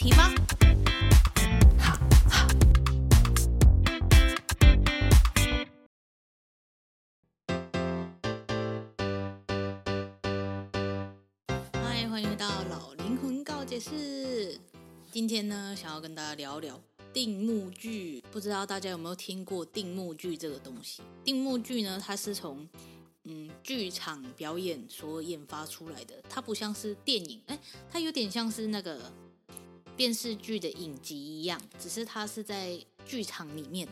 题吧。好，好。嗨，欢迎回到老灵魂告解室。今天呢，想要跟大家聊聊定目剧。不知道大家有没有听过定目剧这个东西？定目剧呢，它是从嗯，剧场表演所研发出来的，它不像是电影，哎，它有点像是那个电视剧的影集一样，只是它是在剧场里面。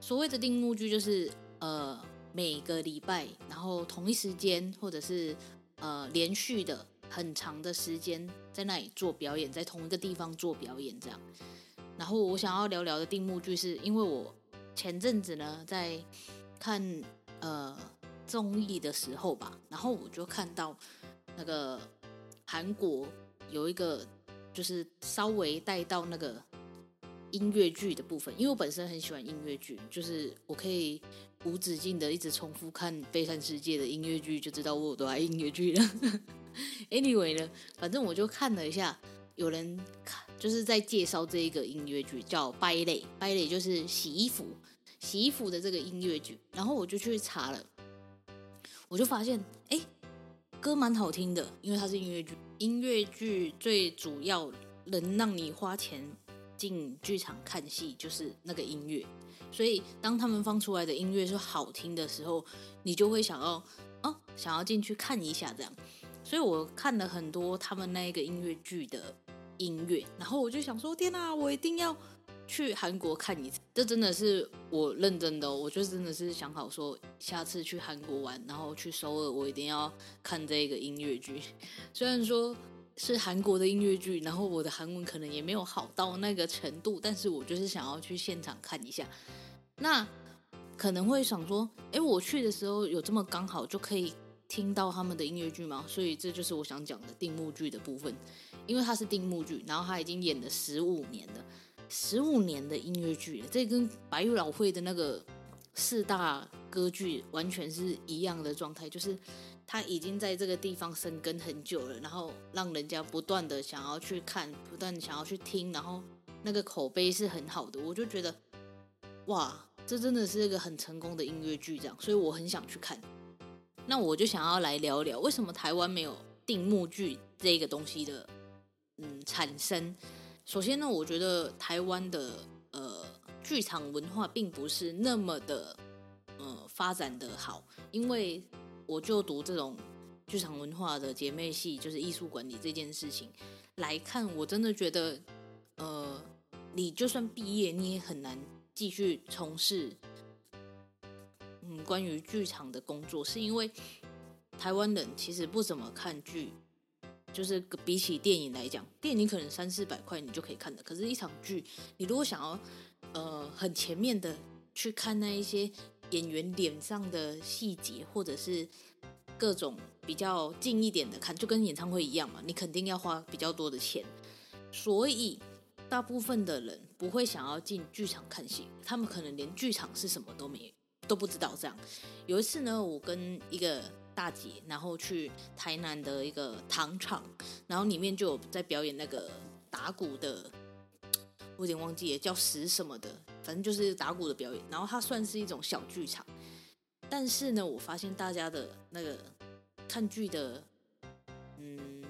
所谓的定目剧就是呃，每个礼拜，然后同一时间，或者是呃连续的很长的时间在那里做表演，在同一个地方做表演这样。然后我想要聊聊的定目剧，是因为我前阵子呢在看呃。综艺的时候吧，然后我就看到那个韩国有一个，就是稍微带到那个音乐剧的部分，因为我本身很喜欢音乐剧，就是我可以无止境的一直重复看《悲惨世界》的音乐剧，就知道我有多爱音乐剧了。Anyway 呢，反正我就看了一下，有人看就是在介绍这一个音乐剧叫《芭蕾》，芭蕾就是洗衣服、洗衣服的这个音乐剧，然后我就去查了。我就发现，哎，歌蛮好听的，因为它是音乐剧。音乐剧最主要能让你花钱进剧场看戏，就是那个音乐。所以，当他们放出来的音乐是好听的时候，你就会想要，哦，想要进去看一下这样。所以我看了很多他们那个音乐剧的音乐，然后我就想说，天哪，我一定要。去韩国看一次，这真的是我认真的，我就真的是想好说，下次去韩国玩，然后去首尔，我一定要看这个音乐剧。虽然说是韩国的音乐剧，然后我的韩文可能也没有好到那个程度，但是我就是想要去现场看一下。那可能会想说，诶，我去的时候有这么刚好就可以听到他们的音乐剧吗？所以这就是我想讲的定目剧的部分，因为它是定目剧，然后他已经演了十五年了。十五年的音乐剧，这跟白玉老会的那个四大歌剧完全是一样的状态，就是他已经在这个地方生根很久了，然后让人家不断的想要去看，不断想要去听，然后那个口碑是很好的，我就觉得哇，这真的是一个很成功的音乐剧，这样，所以我很想去看。那我就想要来聊聊，为什么台湾没有定目剧这个东西的嗯产生。首先呢，我觉得台湾的呃剧场文化并不是那么的呃发展的好，因为我就读这种剧场文化的姐妹系，就是艺术管理这件事情来看，我真的觉得呃，你就算毕业，你也很难继续从事嗯关于剧场的工作，是因为台湾人其实不怎么看剧。就是比起电影来讲，电影可能三四百块你就可以看的，可是一场剧，你如果想要呃很前面的去看那一些演员脸上的细节，或者是各种比较近一点的看，就跟演唱会一样嘛，你肯定要花比较多的钱，所以大部分的人不会想要进剧场看戏，他们可能连剧场是什么都没都不知道。这样有一次呢，我跟一个。大姐，然后去台南的一个糖厂，然后里面就有在表演那个打鼓的，我有点忘记了叫石什么的，反正就是打鼓的表演。然后它算是一种小剧场，但是呢，我发现大家的那个看剧的，嗯，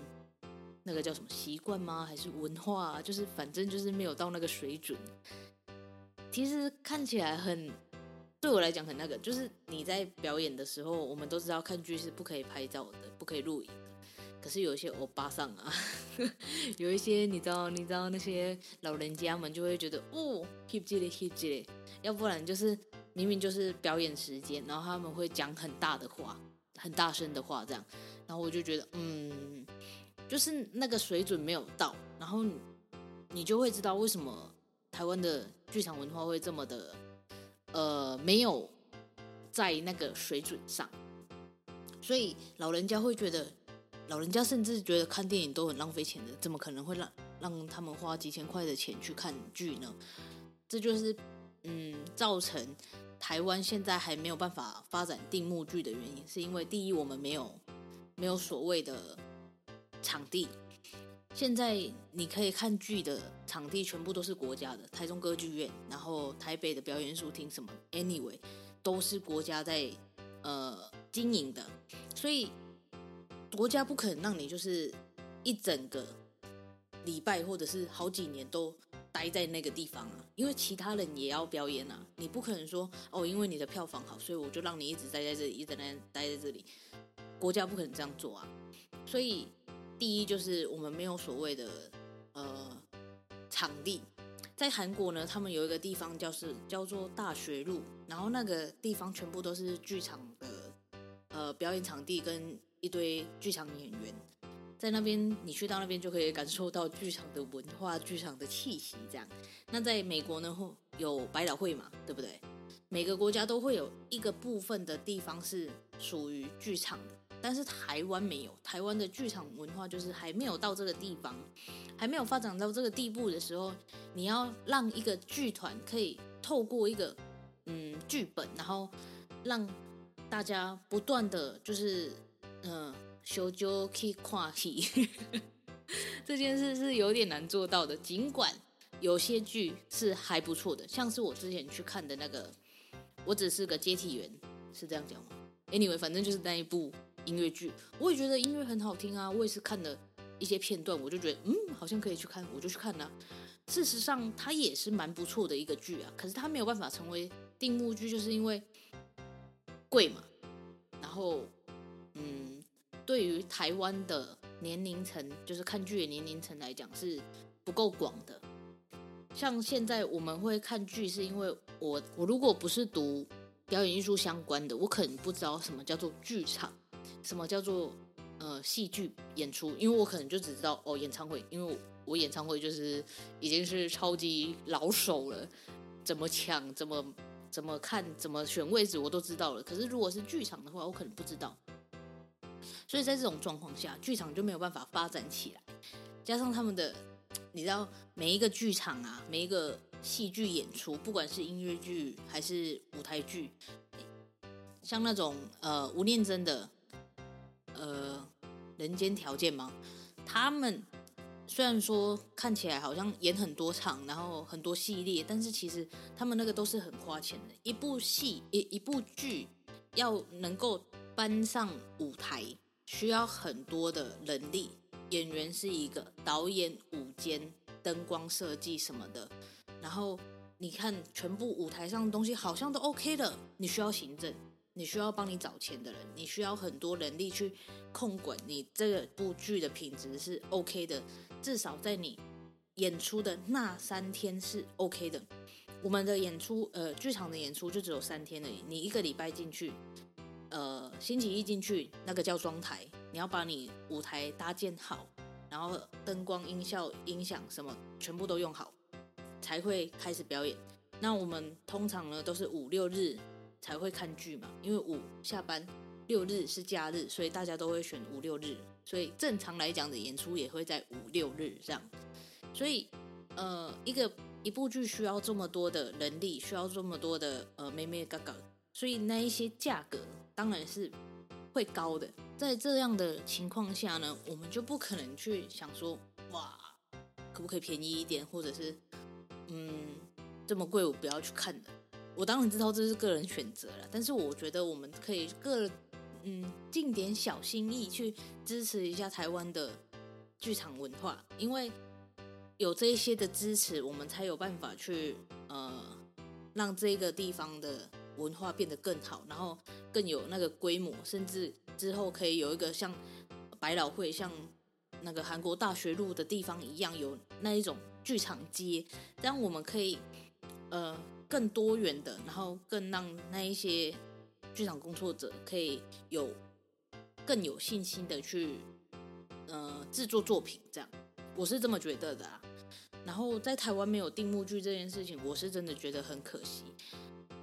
那个叫什么习惯吗？还是文化啊？就是反正就是没有到那个水准。其实看起来很。对我来讲很那个，就是你在表演的时候，我们都知道看剧是不可以拍照的，不可以录影。可是有一些欧巴桑啊，有一些你知道，你知道那些老人家们就会觉得哦，keep 这里 hip 这里，要不然就是明明就是表演时间，然后他们会讲很大的话，很大声的话这样，然后我就觉得嗯，就是那个水准没有到，然后你，你就会知道为什么台湾的剧场文化会这么的，呃，没有在那个水准上，所以老人家会觉得，老人家甚至觉得看电影都很浪费钱的，怎么可能会让让他们花几千块的钱去看剧呢？这就是嗯，造成台湾现在还没有办法发展定目剧的原因，是因为第一，我们没有没有所谓的。场地，现在你可以看剧的场地全部都是国家的，台中歌剧院，然后台北的表演艺术厅什么，anyway 都是国家在呃经营的，所以国家不可能让你就是一整个礼拜或者是好几年都待在那个地方啊，因为其他人也要表演啊，你不可能说哦，因为你的票房好，所以我就让你一直待在这里，一直待待在这里，国家不可能这样做啊，所以。第一就是我们没有所谓的呃场地，在韩国呢，他们有一个地方叫是叫做大学路，然后那个地方全部都是剧场的呃表演场地跟一堆剧场演员，在那边你去到那边就可以感受到剧场的文化、剧场的气息这样。那在美国呢，有百老汇嘛，对不对？每个国家都会有一个部分的地方是属于剧场的。但是台湾没有，台湾的剧场文化就是还没有到这个地方，还没有发展到这个地步的时候，你要让一个剧团可以透过一个嗯剧本，然后让大家不断的就是嗯修就去看戏，这件事是有点难做到的。尽管有些剧是还不错的，像是我之前去看的那个，我只是个接替员，是这样讲吗？Anyway，反正就是那一部。音乐剧，我也觉得音乐很好听啊。我也是看了一些片段，我就觉得嗯，好像可以去看，我就去看了。事实上，它也是蛮不错的一个剧啊。可是它没有办法成为定目剧，就是因为贵嘛。然后，嗯，对于台湾的年龄层，就是看剧的年龄层来讲，是不够广的。像现在我们会看剧，是因为我我如果不是读表演艺术相关的，我可能不知道什么叫做剧场。什么叫做呃戏剧演出？因为我可能就只知道哦演唱会，因为我，演唱会就是已经是超级老手了，怎么抢、怎么怎么看、怎么选位置我都知道了。可是如果是剧场的话，我可能不知道。所以在这种状况下，剧场就没有办法发展起来。加上他们的，你知道每一个剧场啊，每一个戏剧演出，不管是音乐剧还是舞台剧，像那种呃吴念真的。呃，人间条件吗？他们虽然说看起来好像演很多场，然后很多系列，但是其实他们那个都是很花钱的。一部戏一一部剧要能够搬上舞台，需要很多的能力，演员是一个，导演、舞间、灯光设计什么的。然后你看全部舞台上的东西好像都 OK 的，你需要行政。你需要帮你找钱的人，你需要很多人力去控管你这部剧的品质是 OK 的，至少在你演出的那三天是 OK 的。我们的演出，呃，剧场的演出就只有三天而已。你一个礼拜进去，呃，星期一进去，那个叫装台，你要把你舞台搭建好，然后灯光、音效、音响什么全部都用好，才会开始表演。那我们通常呢都是五六日。才会看剧嘛，因为五下班，六日是假日，所以大家都会选五六日，所以正常来讲的演出也会在五六日这样。所以，呃，一个一部剧需要这么多的人力，需要这么多的呃妹妹嘎嘎，所以那一些价格当然是会高的。在这样的情况下呢，我们就不可能去想说，哇，可不可以便宜一点，或者是嗯这么贵我不要去看的。我当然知道这是个人选择了，但是我觉得我们可以个嗯尽点小心意去支持一下台湾的剧场文化，因为有这一些的支持，我们才有办法去呃让这个地方的文化变得更好，然后更有那个规模，甚至之后可以有一个像百老汇、像那个韩国大学路的地方一样，有那一种剧场街，这样我们可以呃。更多元的，然后更让那一些剧场工作者可以有更有信心的去呃制作作品这样，我是这么觉得的啊。然后在台湾没有定目剧这件事情，我是真的觉得很可惜。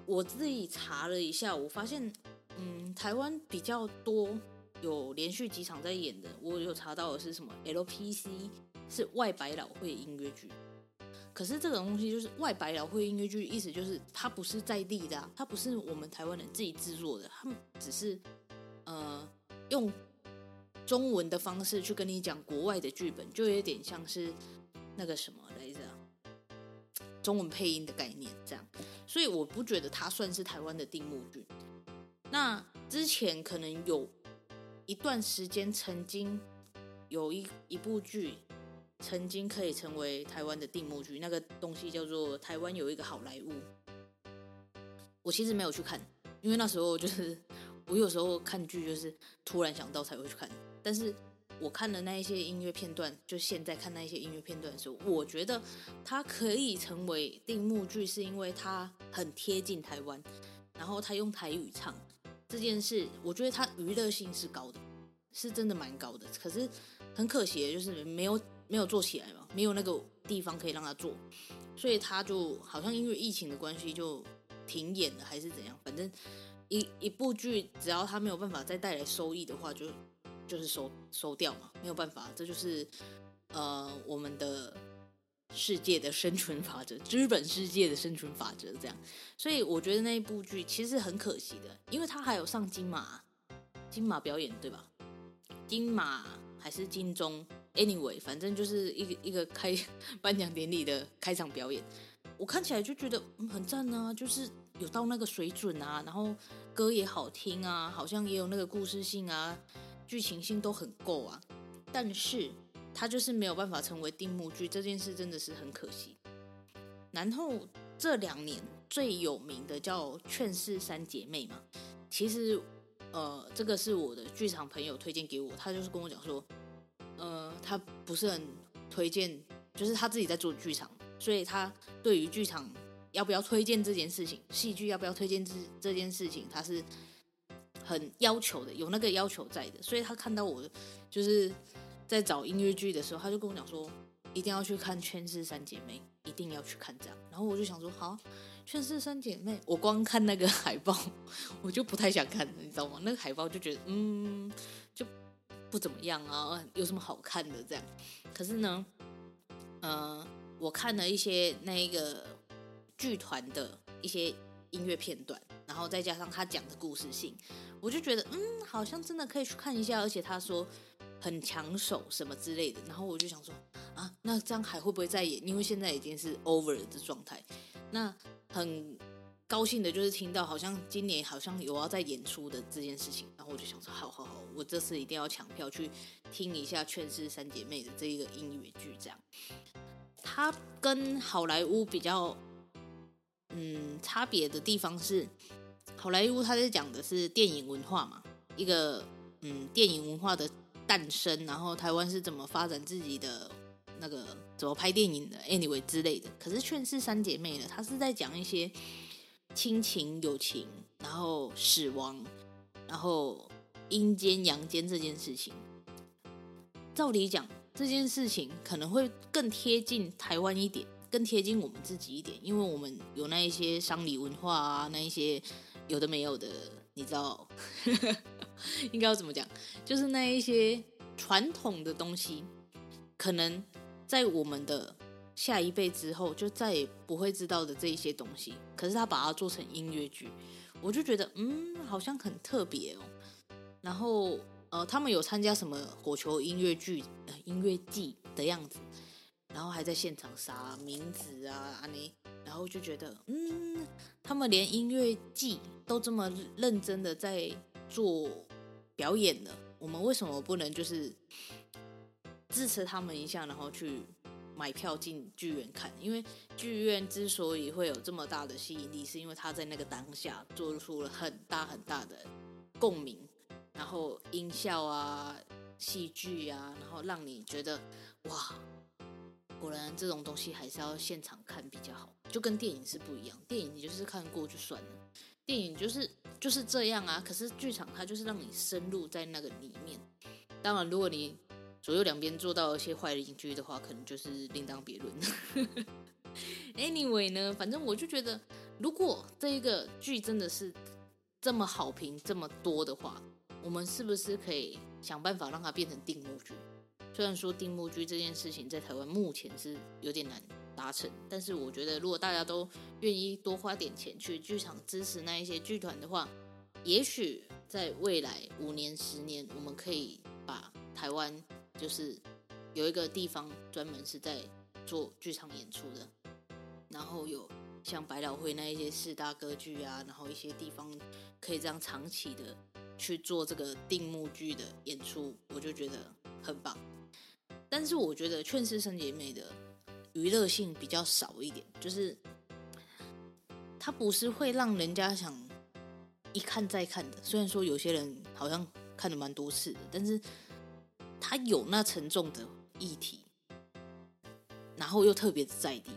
我自己查了一下，我发现，嗯，台湾比较多有连续几场在演的，我有查到的是什么 LPC，是外百老汇音乐剧。可是这种东西就是外百老汇音乐剧，意思就是它不是在地的，它不是我们台湾人自己制作的，他们只是呃用中文的方式去跟你讲国外的剧本，就有点像是那个什么来着。中文配音的概念，这样，所以我不觉得它算是台湾的定目剧。那之前可能有一段时间，曾经有一一部剧，曾经可以成为台湾的定目剧，那个东西叫做台湾有一个好莱坞。我其实没有去看，因为那时候就是我有时候看剧就是突然想到才会去看，但是。我看了那一些音乐片段，就现在看那一些音乐片段的时候，我觉得它可以成为定目剧，是因为它很贴近台湾，然后他用台语唱这件事，我觉得它娱乐性是高的，是真的蛮高的。可是很可惜的就是没有没有做起来嘛，没有那个地方可以让他做，所以他就好像因为疫情的关系就停演了，还是怎样？反正一一部剧只要他没有办法再带来收益的话，就。就是收收掉嘛，没有办法，这就是呃我们的世界的生存法则，资本世界的生存法则这样。所以我觉得那一部剧其实很可惜的，因为他还有上金马金马表演，对吧？金马还是金钟？Anyway，反正就是一个一个开颁奖典礼的开场表演，我看起来就觉得嗯很赞啊，就是有到那个水准啊，然后歌也好听啊，好像也有那个故事性啊。剧情性都很够啊，但是它就是没有办法成为定目剧，这件事真的是很可惜。然后这两年最有名的叫《劝世三姐妹》嘛，其实呃，这个是我的剧场朋友推荐给我，他就是跟我讲说，呃，他不是很推荐，就是他自己在做剧场，所以他对于剧场要不要推荐这件事情，戏剧要不要推荐这这件事情，他是。很要求的，有那个要求在的，所以他看到我就是在找音乐剧的时候，他就跟我讲说，一定要去看《圈世三姐妹》，一定要去看这样。然后我就想说，好，《圈世三姐妹》，我光看那个海报，我就不太想看，你知道吗？那个海报就觉得，嗯，不怎么样啊，有什么好看的这样？可是呢，呃，我看了一些那个剧团的一些音乐片段，然后再加上他讲的故事性。我就觉得，嗯，好像真的可以去看一下，而且他说很抢手什么之类的，然后我就想说，啊，那这样还会不会再演？因为现在已经是 over 的状态。那很高兴的就是听到，好像今年好像有要在演出的这件事情，然后我就想说，好好好，我这次一定要抢票去听一下《劝世三姐妹》的这一个音乐剧。这样，它跟好莱坞比较，嗯，差别的地方是。好莱坞，它在讲的是电影文化嘛，一个嗯，电影文化的诞生，然后台湾是怎么发展自己的那个怎么拍电影的，anyway 之类的。可是《劝世三姐妹》呢，它是在讲一些亲情、友情，然后死亡，然后阴间、阳间这件事情。照理讲，这件事情可能会更贴近台湾一点，更贴近我们自己一点，因为我们有那一些丧礼文化啊，那一些。有的没有的，你知道 应该要怎么讲？就是那一些传统的东西，可能在我们的下一辈之后就再也不会知道的这一些东西。可是他把它做成音乐剧，我就觉得嗯，好像很特别哦。然后呃，他们有参加什么火球音乐剧、音乐季的样子，然后还在现场撒名字啊，安妮。然后就觉得，嗯，他们连音乐季都这么认真的在做表演了，我们为什么不能就是支持他们一下，然后去买票进剧院看？因为剧院之所以会有这么大的吸引力，是因为他在那个当下做出了很大很大的共鸣，然后音效啊、戏剧啊，然后让你觉得哇。果然，这种东西还是要现场看比较好，就跟电影是不一样。电影你就是看过就算了，电影就是就是这样啊。可是剧场它就是让你深入在那个里面。当然，如果你左右两边做到一些坏邻居的话，可能就是另当别论。Anyway 呢，反正我就觉得，如果这一个剧真的是这么好评这么多的话，我们是不是可以想办法让它变成定目剧？虽然说定目剧这件事情在台湾目前是有点难达成，但是我觉得如果大家都愿意多花点钱去剧场支持那一些剧团的话，也许在未来五年、十年，我们可以把台湾就是有一个地方专门是在做剧场演出的，然后有像百老汇那一些四大歌剧啊，然后一些地方可以这样长期的去做这个定目剧的演出，我就觉得很棒。但是我觉得《劝世三姐妹》的娱乐性比较少一点，就是它不是会让人家想一看再看的。虽然说有些人好像看了蛮多次的，但是它有那沉重的议题，然后又特别在地。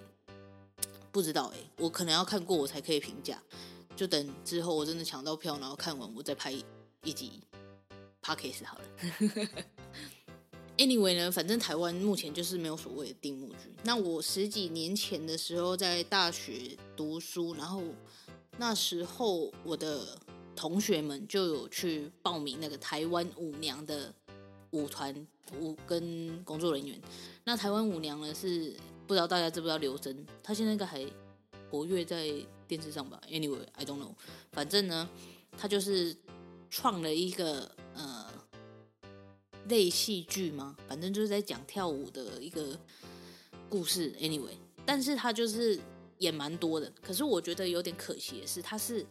不知道哎、我可能要看过我才可以评价。就等之后我真的抢到票，然后看完我再拍一集 Podcast 好了。Anyway 呢，反正台湾目前就是没有所谓的定目剧。那我十几年前的时候在大学读书，然后那时候我的同学们就有去报名那个台湾舞娘的舞团舞跟工作人员。那台湾舞娘呢是不知道大家知不知道刘真，她现在应该还活跃在电视上吧？Anyway，I don't know。反正呢，她就是创了一个呃。类戏剧吗？反正就是在讲跳舞的一个故事。Anyway，但是他就是演蛮多的。可是我觉得有点可惜的是，他是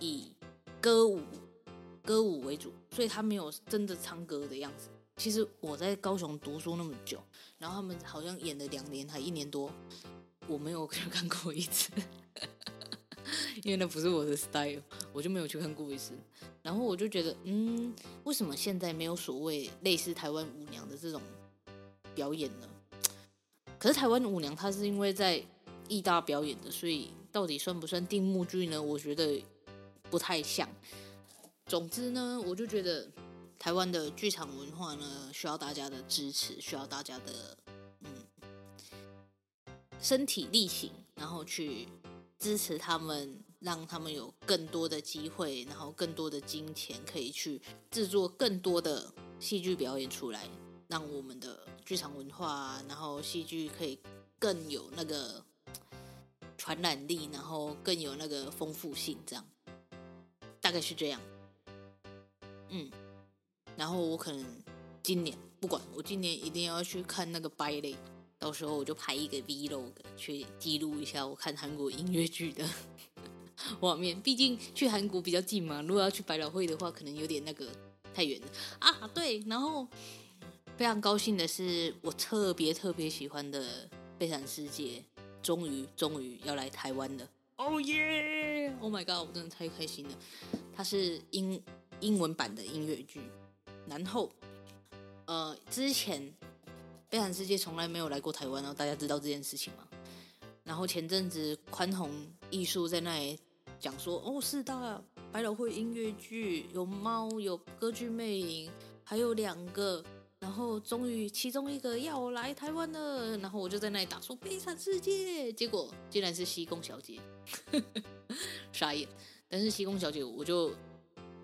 以歌舞歌舞为主，所以他没有真的唱歌的样子。其实我在高雄读书那么久，然后他们好像演了两年还一年多，我没有去看过一次。因为那不是我的 style，我就没有去看过一次。然后我就觉得，嗯，为什么现在没有所谓类似台湾舞娘的这种表演呢？可是台湾舞娘她是因为在艺大表演的，所以到底算不算定目剧呢？我觉得不太像。总之呢，我就觉得台湾的剧场文化呢，需要大家的支持，需要大家的嗯身体力行，然后去。支持他们，让他们有更多的机会，然后更多的金钱，可以去制作更多的戏剧表演出来，让我们的剧场文化，然后戏剧可以更有那个传染力，然后更有那个丰富性，这样大概是这样。嗯，然后我可能今年不管，我今年一定要去看那个芭蕾。到时候我就拍一个 vlog 去记录一下我看韩国音乐剧的 画面，毕竟去韩国比较近嘛。如果要去百老汇的话，可能有点那个太远了啊。对，然后非常高兴的是，我特别特别喜欢的《悲惨世界》终于终于要来台湾了。Oh yeah！Oh my god！我真的太开心了。它是英英文版的音乐剧，然后呃之前。悲惨世界从来没有来过台湾哦，大家知道这件事情吗？然后前阵子宽宏艺术在那里讲说，哦，是的，百老汇音乐剧有猫，有歌剧魅影，还有两个，然后终于其中一个要来台湾了，然后我就在那里打说悲惨世界，结果竟然是西贡小姐，傻眼。但是西贡小姐我就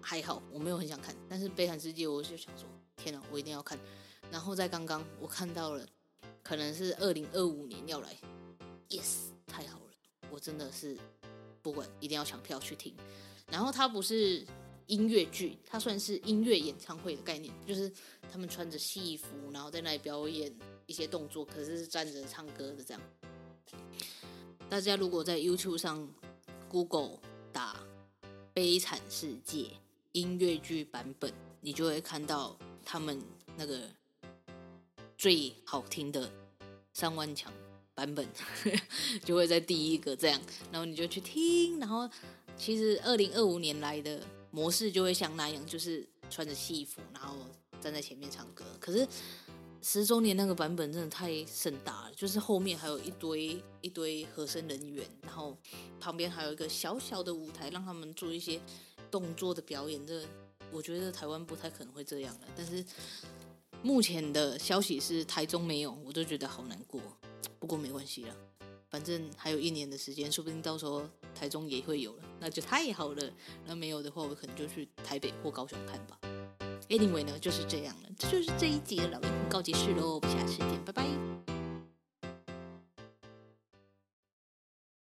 还好，我没有很想看，但是悲惨世界我就想说，天哪，我一定要看。然后在刚刚，我看到了，可能是二零二五年要来，yes，太好了，我真的是不管，一定要抢票去听。然后它不是音乐剧，它算是音乐演唱会的概念，就是他们穿着戏服，然后在那里表演一些动作，可是是站着唱歌的这样。大家如果在 YouTube 上 Google 打《悲惨世界》音乐剧版本，你就会看到他们那个。最好听的三万强版本 就会在第一个这样，然后你就去听。然后其实二零二五年来的模式就会像那样，就是穿着戏服，然后站在前面唱歌。可是十周年那个版本真的太盛大了，就是后面还有一堆一堆和声人员，然后旁边还有一个小小的舞台，让他们做一些动作的表演。这我觉得台湾不太可能会这样了，但是。目前的消息是台中没有，我就觉得好难过。不过没关系了，反正还有一年的时间，说不定到时候台中也会有了，那就太好了。那没有的话，我可能就去台北或高雄看吧。Anyway 呢，就是这样了，这就是这一集的老鹰告解室喽。我们下次见，拜拜。